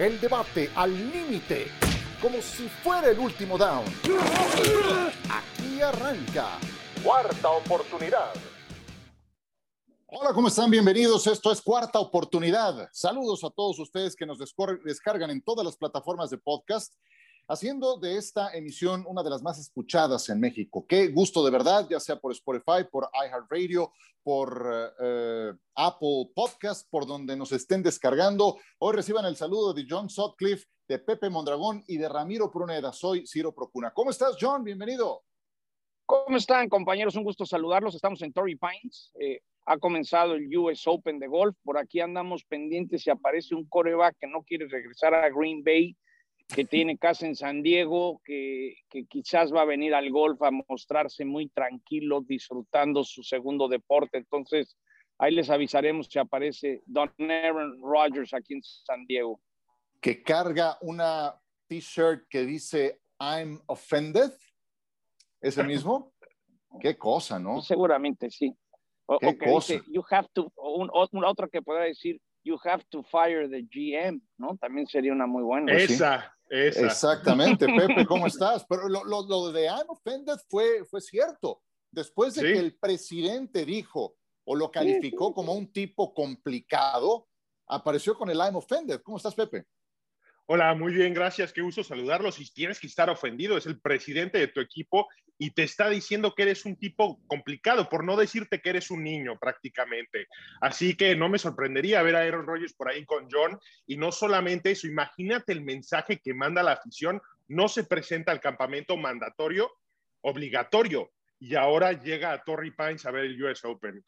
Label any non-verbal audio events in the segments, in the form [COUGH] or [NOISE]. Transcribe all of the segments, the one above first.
El debate al límite, como si fuera el último down. Aquí arranca. Cuarta oportunidad. Hola, ¿cómo están? Bienvenidos. Esto es Cuarta Oportunidad. Saludos a todos ustedes que nos descargan en todas las plataformas de podcast haciendo de esta emisión una de las más escuchadas en México. Qué gusto de verdad, ya sea por Spotify, por iHeartRadio, por eh, Apple Podcast, por donde nos estén descargando. Hoy reciban el saludo de John Sutcliffe, de Pepe Mondragón y de Ramiro Pruneda. Soy Ciro Procuna. ¿Cómo estás, John? Bienvenido. ¿Cómo están, compañeros? Un gusto saludarlos. Estamos en Torrey Pines. Eh, ha comenzado el US Open de golf. Por aquí andamos pendientes si aparece un coreback que no quiere regresar a Green Bay que tiene casa en San Diego, que, que, quizás va a venir al golf a mostrarse muy tranquilo, disfrutando su segundo deporte. Entonces, ahí les avisaremos si aparece Don Aaron Rodgers aquí en San Diego. Que carga una t-shirt que dice I'm offended. ¿Es el mismo? [LAUGHS] Qué cosa, ¿no? Seguramente sí. O, que dice, you have to, un, otro que pueda decir, you have to fire the GM, ¿no? También sería una muy buena. Esa, Exactamente, Pepe, ¿cómo [LAUGHS] estás? Pero lo, lo, de I'm offended fue, fue cierto. Después de que el presidente dijo o lo calificó como un tipo complicado, apareció con el I'm offended. ¿Cómo estás, Pepe? Hola, muy bien, gracias. Qué gusto saludarlos. Y tienes que estar ofendido, es el presidente de tu equipo y te está diciendo que eres un tipo complicado, por no decirte que eres un niño prácticamente. Así que no me sorprendería ver a Aaron Rodgers por ahí con John. Y no solamente eso, imagínate el mensaje que manda la afición. No se presenta al campamento mandatorio, obligatorio. Y ahora llega a Torrey Pines a ver el US Open.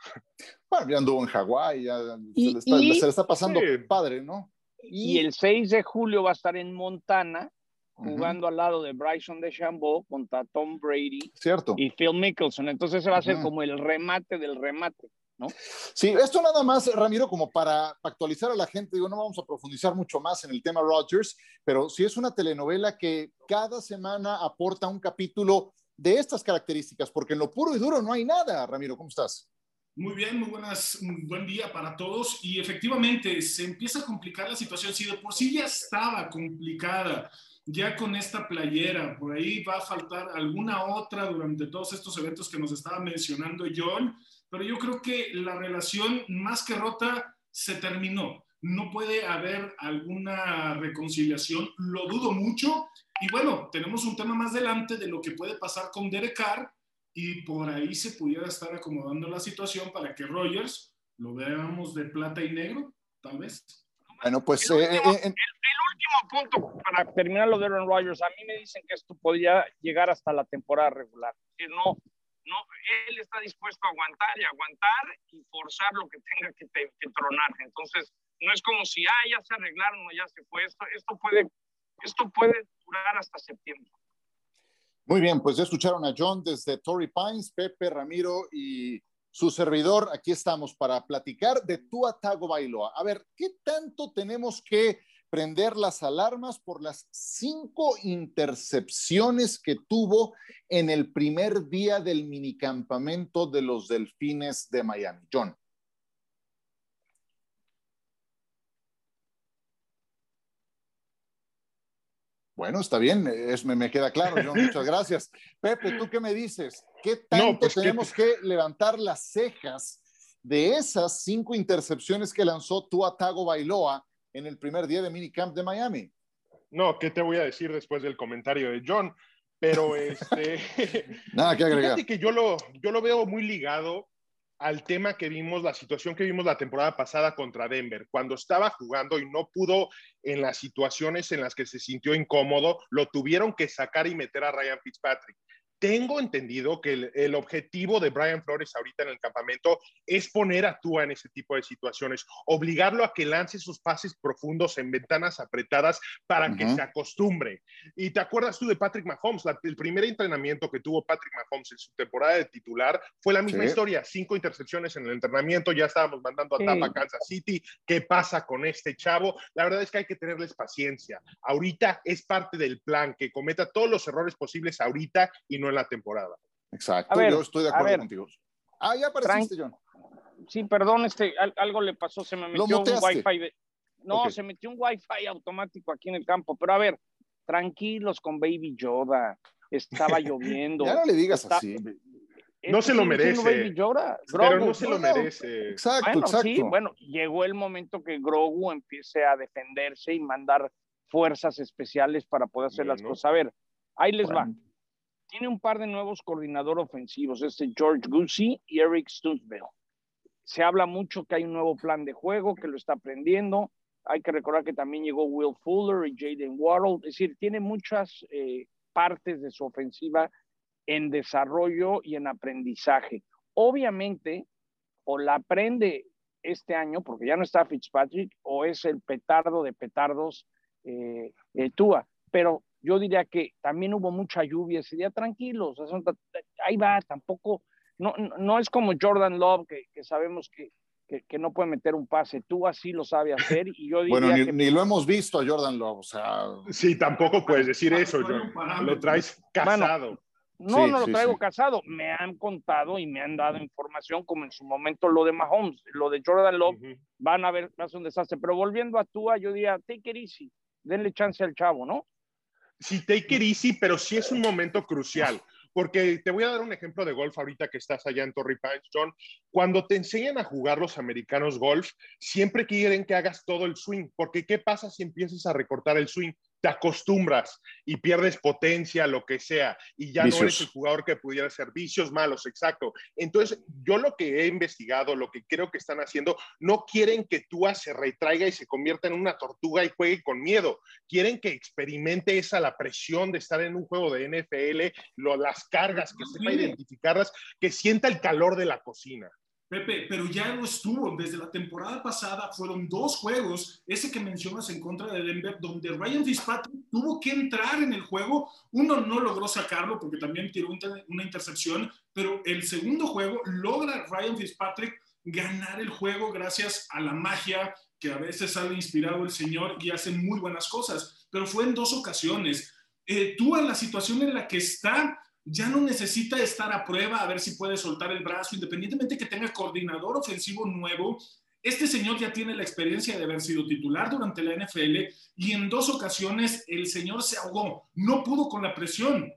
Bueno, ya anduvo en Hawái, ya se, le está, pasando padre, ¿no? Y, el 6 de julio va a estar en Montana jugando al lado de Bryson DeChambeau contra Tom Brady Cierto. y Phil Mickelson. Entonces ese va a ser como el remate del remate. ¿No? Sí, esto nada más, Ramiro, como para actualizar a la gente, digo, no vamos a profundizar mucho más en el tema Rogers, pero sí es una telenovela que cada semana aporta un capítulo de estas características, porque en lo puro y duro no hay nada, Ramiro, ¿cómo estás? Muy bien, muy buenas, un buen día para todos. Y efectivamente, se empieza a complicar la situación. Si de por sí ya estaba complicada, ya con esta playera, por ahí va a faltar alguna otra durante todos estos eventos que nos estaba mencionando John, pero yo creo que la relación más que rota se terminó. No puede haber alguna reconciliación, lo dudo mucho. Y bueno, tenemos un tema más adelante de lo que puede pasar con Derek Carr y por ahí se pudiera estar acomodando la situación para que Rogers lo veamos de plata y negro, tal vez. Bueno, pues... El, eh, último, eh, el, último, punto para terminar lo de Aaron Rodgers, a mí me dicen que esto podría llegar hasta la temporada regular, que no, no, él está dispuesto a aguantar y aguantar y forzar lo que tenga que, que tronar. Entonces, no es como si, ah, ya se arreglaron o ya se fue. Esto, esto, puede, esto puede durar hasta septiembre. Muy bien, pues ya escucharon a John desde Torrey Pines, Pepe, Ramiro y su servidor. Aquí estamos para platicar de Tago Bailoa. A ver, ¿qué tanto tenemos que prender las alarmas por las cinco intercepciones que tuvo en el primer día del minicampamento de los Delfines de Miami? John. Bueno, está bien, es, me, queda claro, John, muchas gracias. Pepe, ¿tú qué me dices? ¿Qué tanto pues, tenemos que... levantar las cejas de esas cinco intercepciones que lanzó Tua Tago Bailoa en el primer día de minicamp de Miami? No, ¿qué te voy a decir después del comentario de John? Pero [LAUGHS] este... Nada que agregar. Fíjate que yo lo, yo lo veo muy ligado al tema que vimos, la situación que vimos la temporada pasada contra Denver, cuando estaba jugando y no pudo en las situaciones en las que se sintió incómodo, lo tuvieron que sacar y meter a Ryan Fitzpatrick tengo entendido que el, objetivo de Brian Flores ahorita en el campamento es poner a Tua en ese tipo de situaciones, obligarlo a que lance sus pases profundos en ventanas apretadas para que se acostumbre. Y te acuerdas tú de Patrick Mahomes, el primer entrenamiento que tuvo Patrick Mahomes en su temporada de titular fue la misma historia, cinco intercepciones en el entrenamiento, ya estábamos mandando a Tapa Kansas City, ¿qué pasa con este chavo? La verdad es que hay que tenerles paciencia. Ahorita es parte del plan, que cometa todos los errores posibles ahorita y no la temporada. Exacto, yo estoy de acuerdo contigo. Ah, ya apareciste, John. Sí, perdón, este, algo le pasó, se me metió un wifi de, No, se metió un wifi automático aquí en el campo, pero a ver, tranquilos con Baby Yoda. Estaba [LAUGHS] lloviendo. ya no le digas así. No se lo merece. pero no se lo merece. Exacto, exacto. bueno, llegó el momento que Grogu empiece a defenderse y mandar fuerzas especiales para poder hacer las cosas. A ver, ahí les va. Tiene un par de nuevos coordinadores ofensivos, este George Gucci y Eric Stunsville. Se habla mucho que hay un nuevo plan de juego, que lo está aprendiendo. Hay que recordar que también llegó Will Fuller y Jaden Waddle. Es decir, tiene muchas eh, partes de su ofensiva en desarrollo y en aprendizaje. Obviamente, o la aprende este año, porque ya no está Fitzpatrick, o es el petardo de petardos eh, eh Tua. Pero yo diría que también hubo mucha lluvia ese día, tranquilos, ahí va, tampoco, no, no es como Jordan Love, que, sabemos que, que, no puede meter un pase, tú así lo sabes hacer y yo diría Bueno, ni, ni, lo hemos visto a Jordan Love, o sea... Sí, tampoco puedes decir eso, John, lo traes casado. No, no lo traigo casado. Me han contado y me han dado información, como en su momento lo de Mahomes, lo de Jordan Love, van a ver, va a ser un desastre. Pero volviendo a Tua, yo diría, take it easy, denle chance al chavo, ¿no? Sí, take it easy, pero sí es un momento crucial. Porque te voy a dar un ejemplo de golf ahorita que estás allá en Torrey Pines, John. Cuando te enseñan a jugar los americanos golf, siempre quieren que hagas todo el swing, porque ¿qué pasa si empiezas a recortar el swing? Te acostumbras y pierdes potencia, lo que sea, y ya no eres el jugador que pudiera ser vicios malos, exacto. Entonces, yo lo que he investigado, lo que creo que están haciendo, no quieren que tú se retraiga y se convierta en una tortuga y juegue con miedo. Quieren que experimente esa la presión de estar en un juego de NFL, lo, las cargas, que sepa identificarlas, que sienta el calor de la cocina. Pepe, pero ya no estuvo. Desde la temporada pasada fueron dos juegos, ese que mencionas en contra de Denver, donde Ryan Fitzpatrick tuvo que entrar en el juego. Uno no logró sacarlo porque también tiró una intercepción, pero el segundo juego logra Ryan Fitzpatrick ganar el juego gracias a la magia que a veces sale inspirado el señor y hace muy buenas cosas, pero fue en dos ocasiones. Eh, tú en la situación en la que está, ya no necesita estar a prueba a ver si puede soltar el brazo, independientemente que tenga coordinador ofensivo nuevo. Este señor ya tiene la experiencia de haber sido titular durante la NFL y en dos ocasiones el señor se ahogó, no pudo con la presión.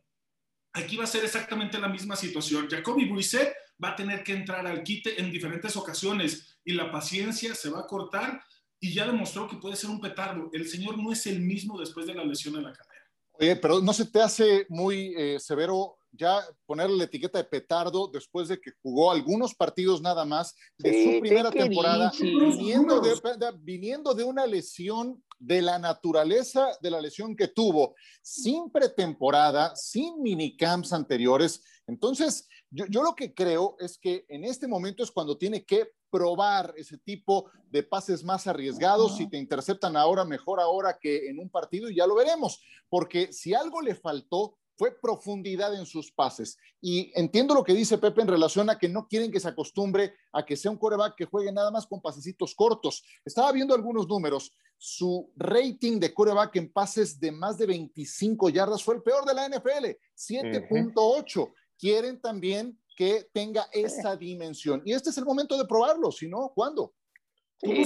Aquí va a ser exactamente la misma situación. Jacoby Brissett va a tener que entrar al quite en diferentes ocasiones y la paciencia se va a cortar y ya demostró que puede ser un petardo. El señor no es el mismo después de la lesión en la cadera. Oye, pero ¿no se te hace muy eh, severo ya ponerle la etiqueta de petardo después de que jugó algunos partidos nada más de su primera temporada, viniendo de, viniendo de una lesión de la naturaleza de la lesión que tuvo, sin pretemporada, sin minicamps anteriores? Entonces, yo, yo, lo que creo es que en este momento es cuando tiene que probar ese tipo de pases más arriesgados. Si te interceptan ahora, mejor ahora que en un partido y ya lo veremos, porque si algo le faltó fue profundidad en sus pases. Y entiendo lo que dice Pepe en relación a que no quieren que se acostumbre a que sea un coreback que juegue nada más con pasecitos cortos. Estaba viendo algunos números. Su rating de coreback en pases de más de 25 yardas fue el peor de la NFL, 7.8. Quieren también que tenga esa dimensión. Y este es el momento de probarlo, si no, ¿cuándo?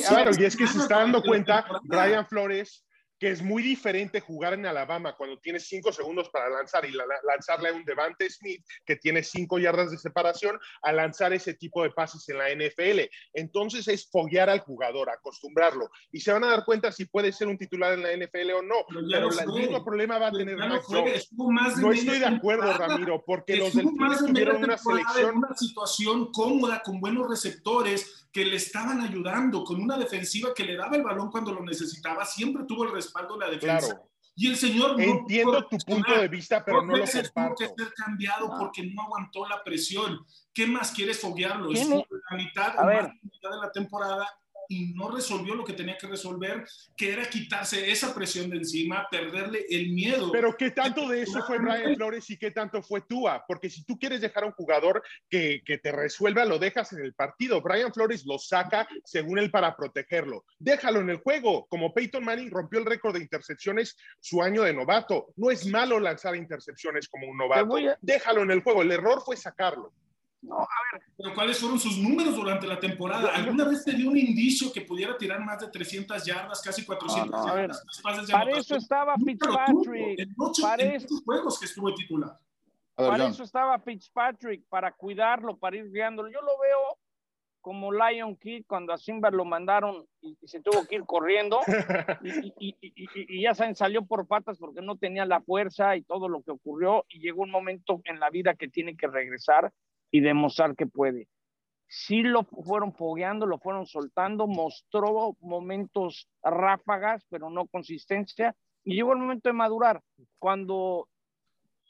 claro, y es que se está dando cuenta Brian Flores que es muy diferente jugar en Alabama cuando tienes cinco segundos para lanzar y lanzarle a un Devante Smith que tiene cinco yardas de separación a lanzar ese tipo de pases en la NFL. Entonces es foguear al jugador, acostumbrarlo y se van a dar cuenta si puede ser un titular en la NFL o no. Pero, el mismo problema va a tener no, no estoy de acuerdo, Ramiro, porque los Delfines tuvieron una selección. Una situación cómoda con buenos receptores que le estaban ayudando, con una defensiva que le daba el balón cuando lo necesitaba, siempre tuvo el respaldo de la defensa. Y el señor no entiendo tu punto de vista, pero no lo comparto. Tuvo que ser cambiado porque no aguantó la presión. ¿Qué más quieres foguearlo? Es la mitad, la mitad de la temporada y no resolvió lo que tenía que resolver, que era quitarse esa presión de encima, perderle el miedo. Pero ¿qué tanto de eso fue Brian Flores y qué tanto fue Tua? Porque si tú quieres dejar a un jugador que, que te resuelva, lo dejas en el partido. Brian Flores lo saca según él para protegerlo. Déjalo en el juego. Como Peyton Manning rompió el récord de intercepciones su año de novato. No es malo lanzar intercepciones como un novato. Déjalo en el juego. El error fue sacarlo. No, a ver. Pero ¿cuáles fueron sus números durante la temporada? ¿Alguna vez te dio un indicio que pudiera tirar más de 300 yardas, casi 400 yardas? Para eso estaba Fitzpatrick. En, para estos juegos que estuvo titular. para eso estaba Fitzpatrick, para cuidarlo, para ir guiándolo. Yo lo veo como Lion Kid cuando a Simba lo mandaron y, se tuvo que ir corriendo [LAUGHS] y, y, ya saben, salió por patas porque no tenía la fuerza y todo lo que ocurrió y llegó un momento en la vida que tiene que regresar y demostrar que puede. Sí lo fueron fogueando, lo fueron soltando, mostró momentos ráfagas, pero no consistencia, y llegó el momento de madurar. Cuando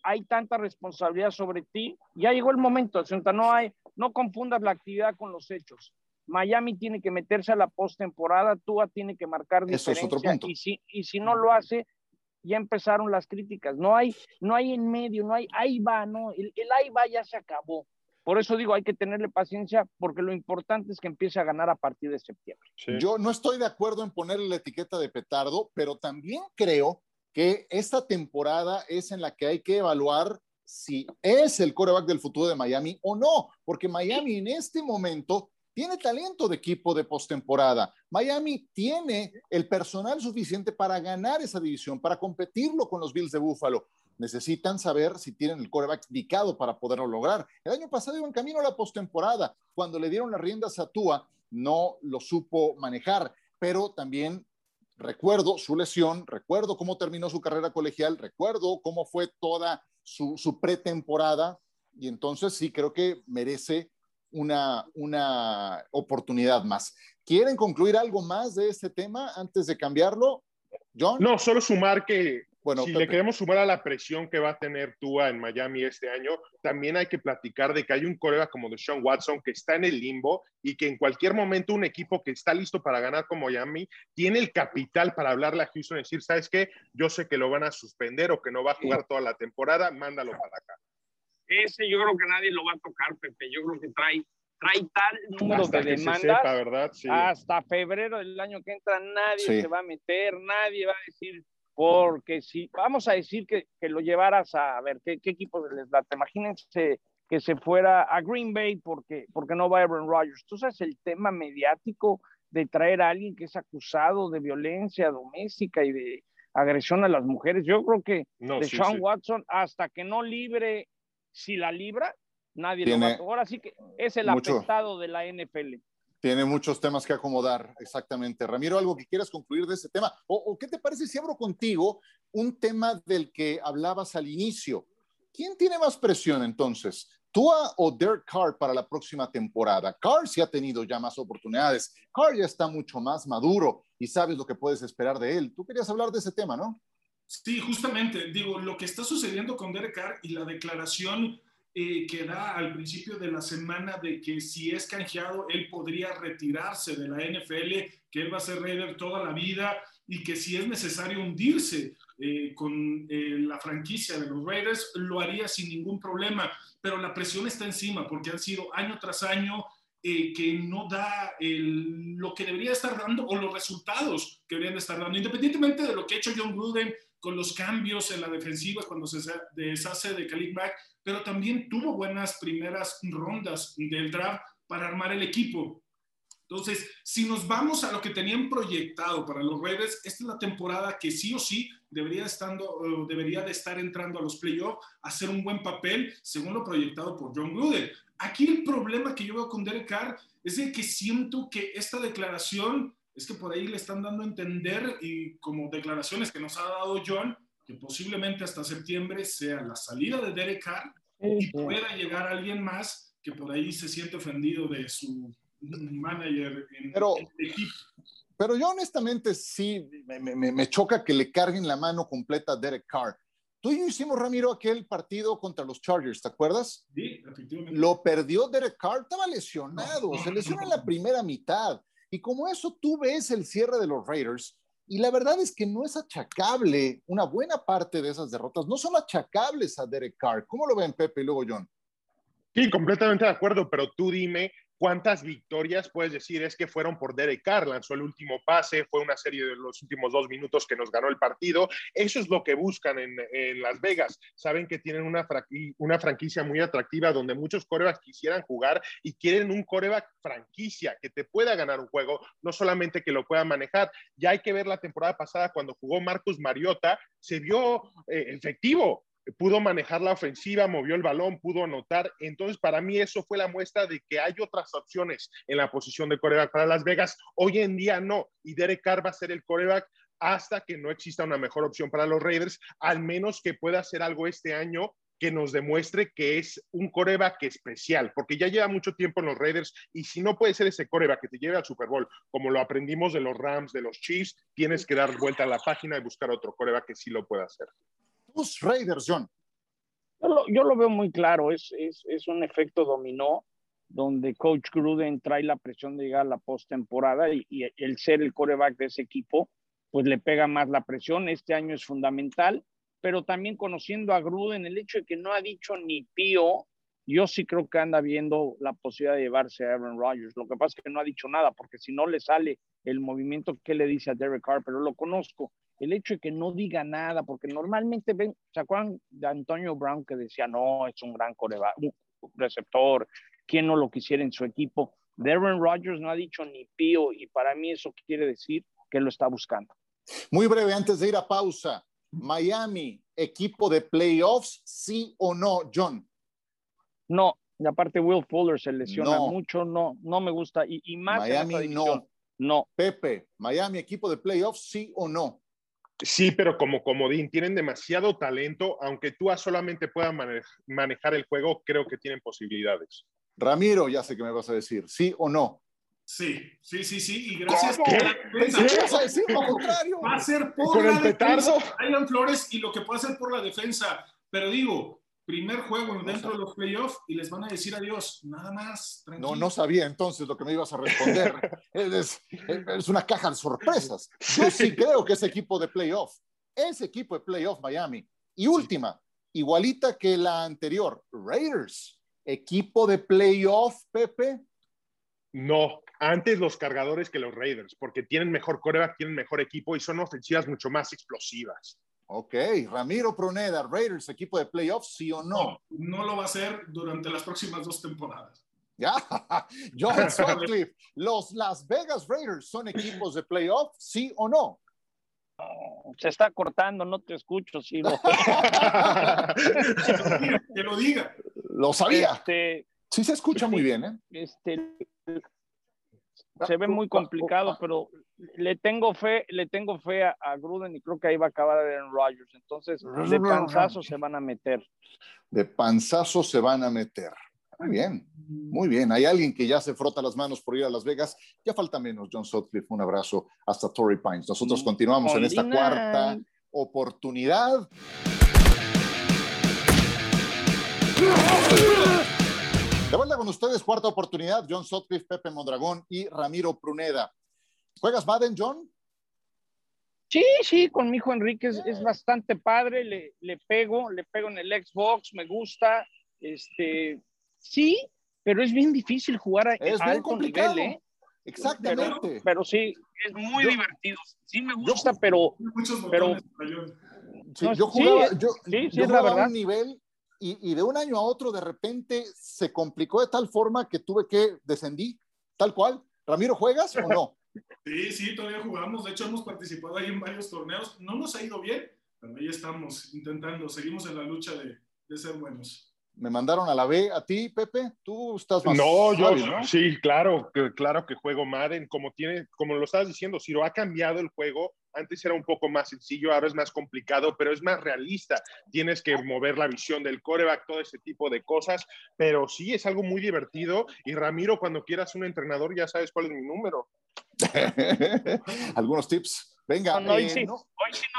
hay tanta responsabilidad sobre ti, ya llegó el momento, no hay, no confundas la actividad con los hechos. Miami tiene que meterse a la postemporada, Tua tiene que marcar diferencia. Eso es otro punto. Y si, y si no lo hace, ya empezaron las críticas. No hay, no hay en medio, no hay, ahí va, no, el, el ahí va ya se acabó. Por eso digo, hay que tenerle paciencia porque lo importante es que empiece a ganar a partir de septiembre. Yo no estoy de acuerdo en ponerle la etiqueta de petardo, pero también creo que esta temporada es en la que hay que evaluar si es el coreback del futuro de Miami o no, porque Miami en este momento tiene talento de equipo de postemporada. Miami tiene el personal suficiente para ganar esa división, para competirlo con los Bills de Buffalo necesitan saber si tienen el coreback indicado para poderlo lograr. El año pasado iba en camino a la postemporada. Cuando le dieron las riendas a Tua, no lo supo manejar, pero también recuerdo su lesión, recuerdo cómo terminó su carrera colegial, recuerdo cómo fue toda su, su pretemporada y entonces sí creo que merece una, una oportunidad más. ¿Quieren concluir algo más de este tema antes de cambiarlo? John. No, solo sumar que bueno, si le queremos sumar a la presión que va a tener Tua en Miami este año, también hay que platicar de que hay un colega como Deshaun Watson que está en el limbo y que en cualquier momento un equipo que está listo para ganar como Miami tiene el capital para hablarle a Houston y decir, ¿sabes qué? Yo sé que lo van a suspender o que no va a jugar toda la temporada, mándalo para acá. Ese yo creo que nadie lo va a tocar, Pepe. Yo creo que trae trae tal número de demandas ¿verdad? hasta febrero del año que entra nadie se va a meter, nadie va a decir porque si vamos a decir que, que lo llevaras a, ver qué, qué equipo les da, imagínense que se fuera a Green Bay porque, porque no va Aaron Rodgers. Tú sabes el tema mediático de traer a alguien que es acusado de violencia doméstica y de agresión a las mujeres. Yo creo que de Sean Watson, hasta que no libre, si la libra, nadie lo va a Ahora sí que es el mucho. de la NFL. Tiene muchos temas que acomodar, exactamente. Ramiro, ¿algo que quieras concluir de ese tema? ¿O, qué te parece si abro contigo un tema del que hablabas al inicio? ¿Quién tiene más presión entonces? ¿Tua o Derek Carr para la próxima temporada? Carr sí ha tenido ya más oportunidades. Carr ya está mucho más maduro y sabes lo que puedes esperar de él. Tú querías hablar de ese tema, ¿no? Sí, justamente. Digo, lo que está sucediendo con Derek Carr y la declaración eh, que da al principio de la semana de que si es canjeado, él podría retirarse de la NFL, que él va a ser Raider toda la vida y que si es necesario hundirse eh, con eh, la franquicia de los Raiders, lo haría sin ningún problema. Pero la presión está encima porque han sido año tras año que no da lo que debería estar dando o los resultados que deberían estar dando, independientemente de lo que ha hecho John Gruden con los cambios en la defensiva cuando se deshace de Khalid Mack, pero también tuvo buenas primeras rondas del draft para armar el equipo. Entonces, si nos vamos a lo que tenían proyectado para los Raiders, esta es la temporada que sí o sí debería, estando, debería de estar entrando a los playoffs, hacer un buen papel según lo proyectado por John Gruden. Aquí el problema que yo veo con Derek Carr es de que siento que esta declaración es que por ahí le están dando a entender y como declaraciones que nos ha dado John, que posiblemente hasta septiembre sea la salida de Derek Carr y pueda llegar alguien más que por ahí se siente ofendido de su manager en pero, el equipo. Pero yo honestamente sí me, me, choca que le carguen la mano completa a Derek Carr. Tú y yo hicimos, Ramiro, aquel partido contra los Chargers, ¿te acuerdas? Sí, efectivamente. Lo perdió Derek Carr, estaba lesionado, se lesionó en la [LAUGHS] primera mitad. Y como eso, tú ves el cierre de los Raiders y la verdad es que no es achacable, una buena parte de esas derrotas no son achacables a Derek Carr. ¿Cómo lo ven Pepe y luego John? Sí, completamente de acuerdo, pero tú dime ¿Cuántas victorias puedes decir es que fueron por Derek Carr? Lanzó el último pase, fue una serie de los últimos dos minutos que nos ganó el partido. Eso es lo que buscan en, Las Vegas. Saben que tienen una, una franquicia muy atractiva donde muchos corebacks quisieran jugar y quieren un coreback franquicia que te pueda ganar un juego, no solamente que lo pueda manejar. Ya hay que ver la temporada pasada cuando jugó Marcus Mariota, se vio eh, efectivo pudo manejar la ofensiva, movió el balón, pudo anotar. Entonces, para mí eso fue la muestra de que hay otras opciones en la posición de coreback para Las Vegas. Hoy en día no. Y Derek Carr va a ser el coreback hasta que no exista una mejor opción para los Raiders, al menos que pueda hacer algo este año que nos demuestre que es un coreback especial, porque ya lleva mucho tiempo en los Raiders y si no puede ser ese coreback que te lleve al Super Bowl, como lo aprendimos de los Rams, de los Chiefs, tienes que dar vuelta a la página y buscar otro coreback que sí lo pueda hacer. Raiders, John? Yo lo, veo muy claro, es, es, un efecto dominó donde Coach Gruden trae la presión de llegar a la postemporada y, y el ser el coreback de ese equipo, pues le pega más la presión. Este año es fundamental, pero también conociendo a Gruden, el hecho de que no ha dicho ni pío, yo sí creo que anda viendo la posibilidad de llevarse a Aaron Rodgers. Lo que pasa es que no ha dicho nada, porque si no le sale el movimiento que le dice a Derek Carr, pero lo conozco el hecho de que no diga nada, porque normalmente ven, ¿se acuerdan de Antonio Brown que decía, no, es un gran coreba, un receptor, ¿quién no lo quisiera en su equipo? Darren Rodgers no ha dicho ni pío y para mí eso quiere decir que lo está buscando. Muy breve, antes de ir a pausa, Miami, equipo de playoffs, sí o no, John? No, y aparte Will Fuller se lesiona mucho, no, no me gusta, y, y más Miami no. No. Pepe, Miami, equipo de playoffs, sí o no? Sí, pero como comodín, tienen demasiado talento, aunque tú solamente puedas manejar el juego, creo que tienen posibilidades. Ramiro, ya sé que me vas a decir, ¿sí o no? Sí, sí, sí, sí, y gracias. ¿Qué? a decir lo contrario? Va a ser por la defensa. Flores y lo que puede hacer por la defensa, pero digo, primer juego dentro de los playoffs y les van a decir adiós, nada más. No, no sabía entonces lo que me ibas a responder. [LAUGHS] es, es, una caja de sorpresas. Yo sí creo que ese equipo de playoff, ese equipo de playoff Miami. Y última, igualita que la anterior, Raiders, equipo de playoff, Pepe. No, antes los cargadores que los Raiders, porque tienen mejor coreback, tienen mejor equipo y son ofensivas mucho más explosivas. Ok, Ramiro Pruneda, Raiders, equipo de playoffs, ¿sí o no? no? lo va a hacer durante las próximas dos temporadas. Ya, [LAUGHS] John [LAUGHS] Sutcliffe, los Las Vegas Raiders son equipos de playoffs, ¿sí o no? Se está cortando, no te escucho, sí. [LAUGHS] que lo diga. Lo sabía. Este, sí se escucha muy bien, ¿eh? Este, se ve muy complicado, pero le tengo fe, le tengo fe a, Gruden y creo que ahí va a acabar Aaron Rodgers. Entonces, de panzazo se van a meter. De panzazo se van a meter. Muy bien, muy bien. Hay alguien que ya se frota las manos por ir a Las Vegas. Ya falta menos, John Sutcliffe. Un abrazo hasta Torrey Pines. Nosotros continuamos en esta cuarta oportunidad. De vuelta con ustedes, cuarta oportunidad, John Sotcliffe, Pepe Mondragón y Ramiro Pruneda. ¿Juegas Madden, John? Sí, sí, con mi hijo Enrique es, bastante padre, le, le, pego, le pego en el Xbox, me gusta, este, sí, pero es bien difícil jugar a, es alto nivel, ¿eh? Exactamente. Pero, sí, es muy divertido. Sí me gusta, pero, pero yo jugaba, yo, yo jugaba a un nivel y, de un año a otro de repente se complicó de tal forma que tuve que descendí, tal cual. Ramiro, ¿juegas o no? Sí, sí, todavía jugamos. De hecho, hemos participado ahí en varios torneos. No nos ha ido bien, pero ahí estamos intentando. Seguimos en la lucha de, de ser buenos me mandaron a la B. ¿A ti, Pepe? ¿Tú estás más No, yo sí, claro, que, claro que juego Madden. Como, tiene, como lo estabas diciendo, si lo ha cambiado el juego. Antes era un poco más sencillo, ahora es más complicado, pero es más realista. Tienes que mover la visión del coreback, todo ese tipo de cosas. Pero sí, es algo muy divertido. Y Ramiro, cuando quieras un entrenador, ya sabes cuál es mi número. [LAUGHS] Algunos tips. Venga. hoy, eh, sí, nos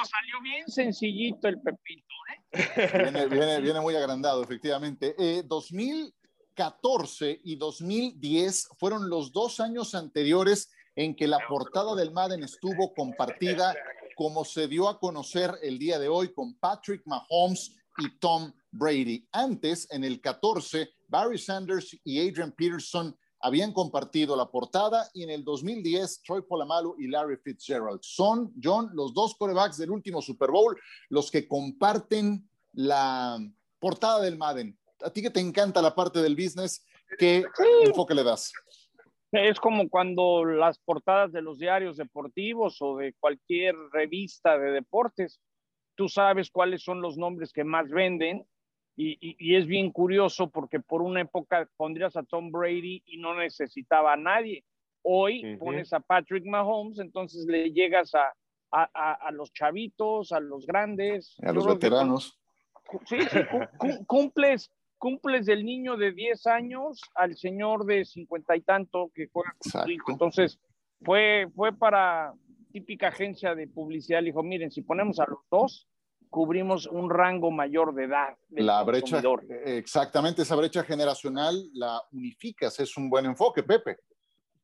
salió bien sencillito el Pepito. ¿eh? Viene, [LAUGHS] muy agrandado, efectivamente. 2014 eh, y 2010 fueron los dos años anteriores en que la portada del Madden estuvo compartida, como se dio a conocer el día de hoy con Patrick Mahomes y Tom Brady. Antes, en el 14, Barry Sanders y Adrian Peterson habían compartido la portada y en el 2010 Troy Polamalu y Larry Fitzgerald son, John, los dos corebacks del último Super Bowl, los que comparten la portada del Madden. A ti que te encanta la parte del business, ¿qué enfoque le das? Es como cuando las portadas de los diarios deportivos o de cualquier revista de deportes, tú sabes cuáles son los nombres que más venden y, es bien curioso porque por una época pondrías a Tom Brady y no necesitaba a nadie. Hoy pones a Patrick Mahomes, entonces le llegas a, a, los chavitos, a los grandes. A los veteranos. sí, [LAUGHS] cumples, cumples del niño de 10 años al señor de 50 y tanto que juega con su hijo. Entonces, fue, fue para típica agencia de publicidad. Le dijo, miren, si ponemos a los dos, cubrimos un rango mayor de edad. la brecha, exactamente, esa brecha generacional la unificas, es un buen enfoque, Pepe.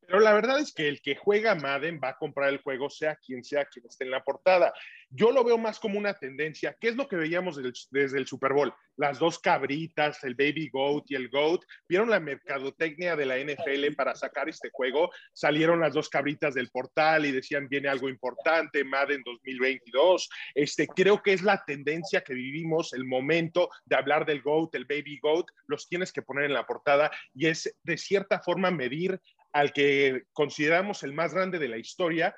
Pero la verdad es que el que juega Madden va a comprar el juego, sea quien sea quien esté en la portada. Yo lo veo más como una tendencia. ¿Qué es lo que veíamos desde el Super Bowl? Las dos cabritas, el Baby Goat y el Goat. ¿Vieron la mercadotecnia de la NFL para sacar este juego? Salieron las dos cabritas del portal y decían, viene algo importante, Madden 2022. Este, creo que es la tendencia que vivimos, el momento de hablar del Goat, el Baby Goat, los tienes que poner en la portada y es de cierta forma medir al que consideramos el más grande de la historia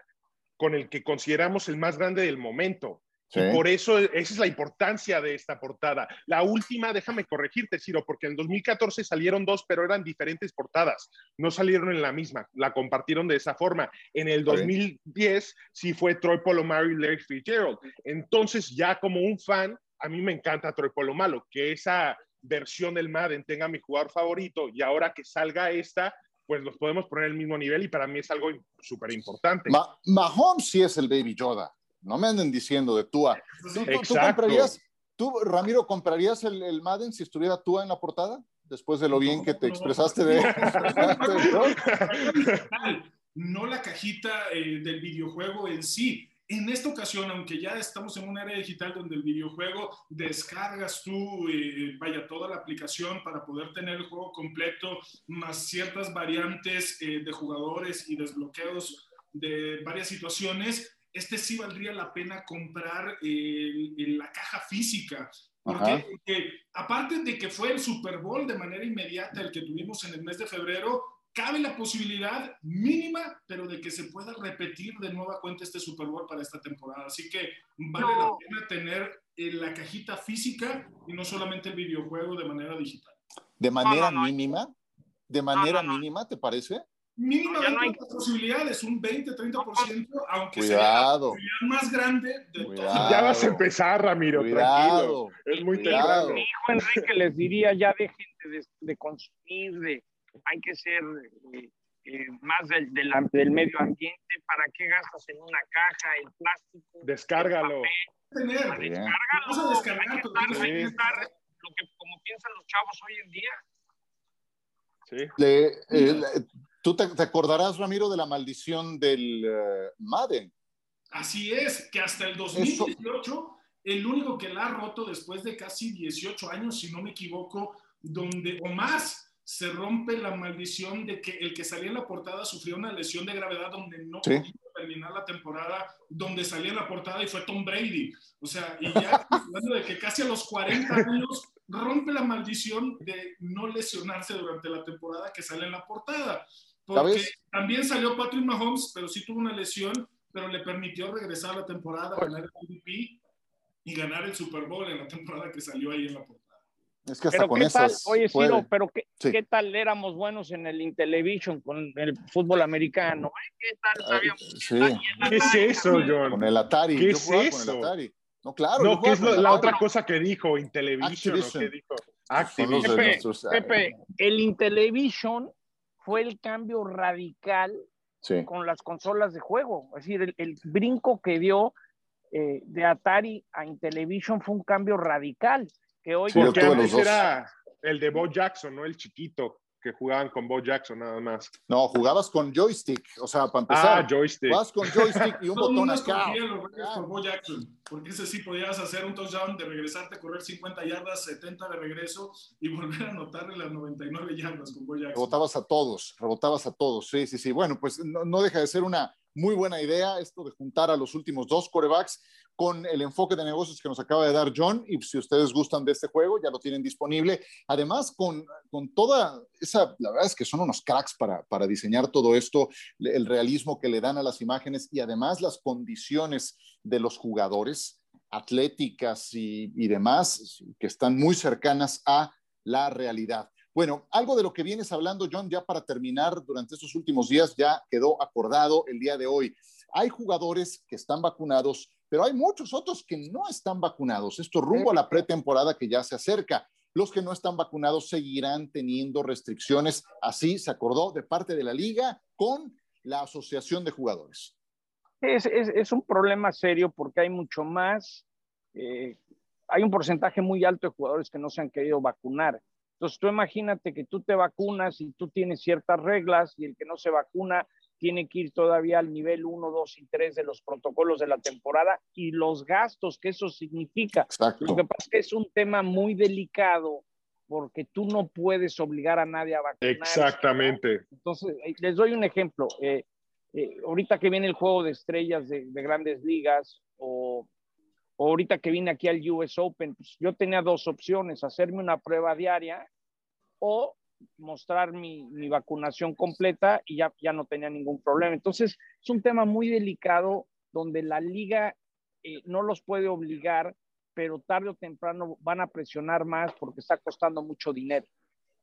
con el que consideramos el más grande del momento. Y por eso esa es la importancia de esta portada. La última, déjame corregirte, Ciro, porque en 2014 salieron dos, pero eran diferentes portadas. No salieron en la misma, la compartieron de esa forma. En el 2010 sí fue Troy Polamalu y Larry Fitzgerald. Entonces, ya como un fan, a mí me encanta Troy Polamalu, que esa versión del Madden tenga mi jugador favorito y ahora que salga esta, pues los podemos poner al mismo nivel y para mí es algo súper importante. Mahomes sí es el Baby Yoda, no me anden diciendo de Tua. ¿Tú, tú, comprarías, tú, Ramiro, comprarías el, Madden si estuviera Tua en la portada? Después de lo bien que te expresaste de... no la cajita eh, del videojuego en sí, en esta ocasión, aunque ya estamos en un área digital donde el videojuego descargas tú, eh, vaya, toda la aplicación para poder tener el juego completo, más ciertas variantes eh, de jugadores y desbloqueos de varias situaciones, este sí valdría la pena comprar en la caja física. Porque, porque aparte de que fue el Super Bowl de manera inmediata el que tuvimos en el mes de febrero, cabe la posibilidad mínima, pero de que se pueda repetir de nueva cuenta este Super Bowl para esta temporada. Así que vale la pena tener eh, la cajita física y no solamente el videojuego de manera digital. ¿De manera mínima? ¿De manera mínima, te parece? Mínima de las posibilidades, un 20-30%, aunque sea la posibilidad más grande de todos. Ya vas a empezar, Ramiro, tranquilo. Es muy temprano. Mi hijo Enrique les diría, ya dejen de, de consumir, de hay que ser eh, eh, más del, del, medio ambiente. ¿Para qué gastas en una caja el plástico? Descárgalo. Descárgalo. Vamos a descargar, hay que estar, lo que, como piensan los chavos hoy en día. Sí. Eh, ¿Tú te, acordarás, Ramiro, de la maldición del Madden? Así es, que hasta el 2018, el único que la ha roto después de casi 18 años, si no me equivoco, donde, o más, se rompe la maldición de que el que salía en la portada sufrió una lesión de gravedad donde no pudo terminar la temporada, donde salía en la portada y fue Tom Brady. O sea, y ya hablando de que casi a los 40 años rompe la maldición de no lesionarse durante la temporada que sale en la portada. Porque también salió Patrick Mahomes, pero sí tuvo una lesión, pero le permitió regresar a la temporada, ganar el MVP y ganar el Super Bowl en la temporada que salió ahí en la portada. Es que hasta pero con ¿qué tal? Oye, Ciro, pero qué, qué, tal éramos buenos en el Intellivision con el fútbol americano? ¿Qué tal sabíamos? Sí. ¿Qué es eso, John? Con el Atari. ¿Qué es eso? No, claro. No, ¿qué es la otra cosa que dijo Intellivision? ¿Qué dijo? Activision. Pepe, Pepe, el Intellivision fue el cambio radical con las consolas de juego. Es decir, el, brinco que dio eh, de Atari a Intellivision fue un cambio radical que hoy Porque antes era el de Bo Jackson, ¿no? El chiquito. que jugaban con Bo Jackson nada más. No, jugabas con joystick, o sea, para empezar. Ah, joystick. Jugabas con joystick y un [LAUGHS] botón acá. con Bo Jackson, porque ese sí podías hacer un touchdown de regresarte, correr 50 yardas, 70 de regreso y volver a anotarle las 99 yardas con Bo Jackson. Rebotabas a todos, rebotabas a todos, sí, sí, sí. Bueno, pues no, no deja de ser una muy buena idea esto de juntar a los últimos dos corebacks con el enfoque de negocios que nos acaba de dar John. Y si ustedes gustan de este juego, ya lo tienen disponible. Además, con, con toda esa, la verdad es que son unos cracks para, para diseñar todo esto, el realismo que le dan a las imágenes y además las condiciones de los jugadores atléticas y, y demás, que están muy cercanas a la realidad. Bueno, algo de lo que vienes hablando, John, ya para terminar, durante estos últimos días ya quedó acordado el día de hoy. Hay jugadores que están vacunados pero hay muchos otros que no están vacunados. Esto rumbo a la pretemporada que ya se acerca. Los que no están vacunados seguirán teniendo restricciones. Así se acordó de parte de la liga con la Asociación de Jugadores. Es, es, un problema serio porque hay mucho más, eh, hay un porcentaje muy alto de jugadores que no se han querido vacunar. Entonces tú imagínate que tú te vacunas y tú tienes ciertas reglas y el que no se vacuna tiene que ir todavía al nivel 1, 2 y 3 de los protocolos de la temporada y los gastos que eso significa. Lo que pasa es que es un tema muy delicado porque tú no puedes obligar a nadie a vacunar. Exactamente. Entonces, eh, les doy un ejemplo. Eh, eh, ahorita que viene el juego de estrellas de, grandes ligas o, o, ahorita que vine aquí al US Open, pues yo tenía dos opciones, hacerme una prueba diaria o mostrar mi, mi, vacunación completa y ya, ya no tenía ningún problema. Entonces, es un tema muy delicado donde la liga eh, no los puede obligar, pero tarde o temprano van a presionar más porque está costando mucho dinero.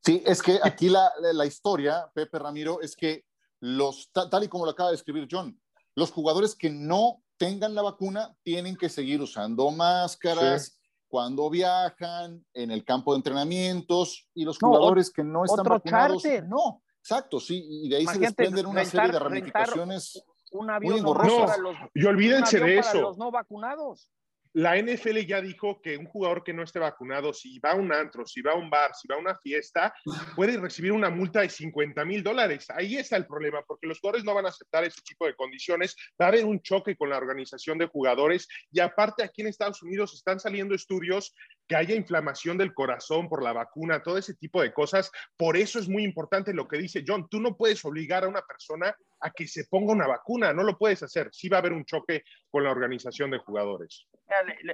Sí, es que aquí la, la historia, Pepe Ramiro, es que los, tal y como lo acaba de escribir John, los jugadores que no tengan la vacuna tienen que seguir usando máscaras, cuando viajan, en el campo de entrenamientos y los jugadores que no están vacunados. No, exacto, sí, y de ahí se desprenden una serie de ramificaciones. Un avión muy no, y olvídense de eso. los no vacunados la NFL ya dijo que un jugador que no esté vacunado, si va a un antro, si va a un bar, si va a una fiesta, puede recibir una multa de 50 mil dólares. Ahí está el problema, porque los jugadores no van a aceptar ese tipo de condiciones. Va a haber un choque con la organización de jugadores y aparte aquí en Estados Unidos están saliendo estudios que haya inflamación del corazón por la vacuna, todo ese tipo de cosas. Por eso es muy importante lo que dice John. Tú no puedes obligar a una persona a que se ponga una vacuna, no lo puedes hacer. Sí va a haber un choque con la organización de jugadores.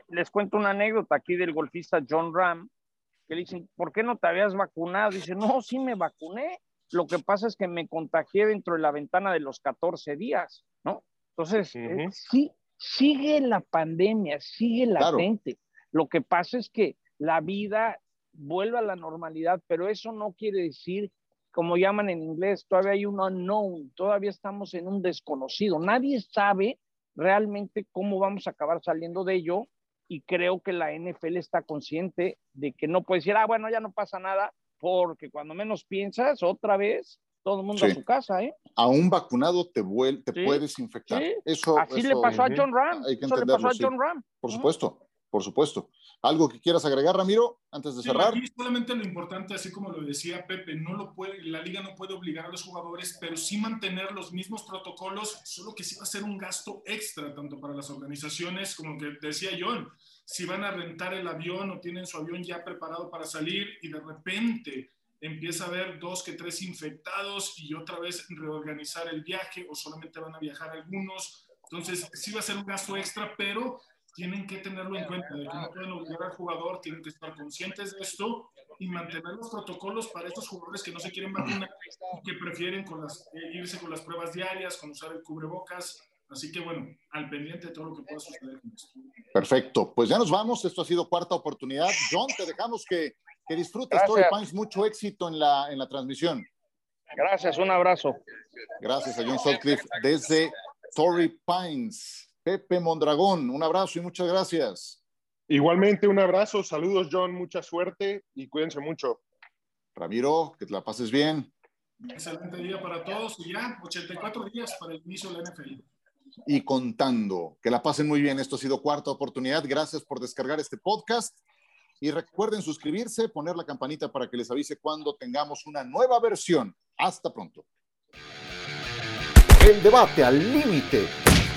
Les cuento una anécdota aquí del golfista John Ram, que le dicen, ¿por qué no te habías vacunado? Dice, no, sí me vacuné. Lo que pasa es que me contagié dentro de la ventana de los 14 días, ¿no? Entonces, eh, sí, sigue la pandemia, sigue latente. Lo que pasa es que la vida vuelve a la normalidad, pero eso no quiere decir, como llaman en inglés, todavía hay un unknown, todavía estamos en un desconocido. Nadie sabe realmente cómo vamos a acabar saliendo de ello y creo que la NFL está consciente de que no puede decir, ah, bueno, ya no pasa nada, porque cuando menos piensas, otra vez, todo el mundo a su casa, ¿eh? A un vacunado te, te puedes infectar. Eso, Así le pasó a John Ram. Eso le pasó a John Ram. Por supuesto por supuesto. ¿Algo que quieras agregar, Ramiro, antes de cerrar? Sí, solamente lo importante, así como lo decía Pepe, no lo puede, la liga no puede obligar a los jugadores, pero sí mantener los mismos protocolos, solo que sí va a ser un gasto extra, tanto para las organizaciones como que decía John, si van a rentar el avión o tienen su avión ya preparado para salir y de repente empieza a haber dos que tres infectados y otra vez reorganizar el viaje o solamente van a viajar algunos. Entonces, sí va a ser un gasto extra, pero tienen que tenerlo en cuenta, de que no pueden obligar al jugador, tienen que estar conscientes de esto y mantener los protocolos para estos jugadores que no se quieren vacunar y que prefieren con las, eh, irse con las pruebas diarias, con usar el cubrebocas. Así que bueno, al pendiente de todo lo que pueda suceder con esto. Perfecto, pues ya nos vamos, esto ha sido cuarta oportunidad. John, te dejamos que, que disfrutes Torrey Pines, mucho éxito en la, en la transmisión. Gracias, un abrazo. Gracias a John Sutcliffe desde Torrey Pines. Pepe Mondragón, un abrazo y muchas gracias. Igualmente un abrazo, saludos John, mucha suerte y cuídense mucho. Ramiro, que te la pases bien. Excelente día para todos y ya 84 días para el inicio de la NFL. Y contando, que la pasen muy bien. Esto ha sido cuarta oportunidad. Gracias por descargar este podcast. Y recuerden suscribirse, poner la campanita para que les avise cuando tengamos una nueva versión. Hasta pronto. El debate al límite,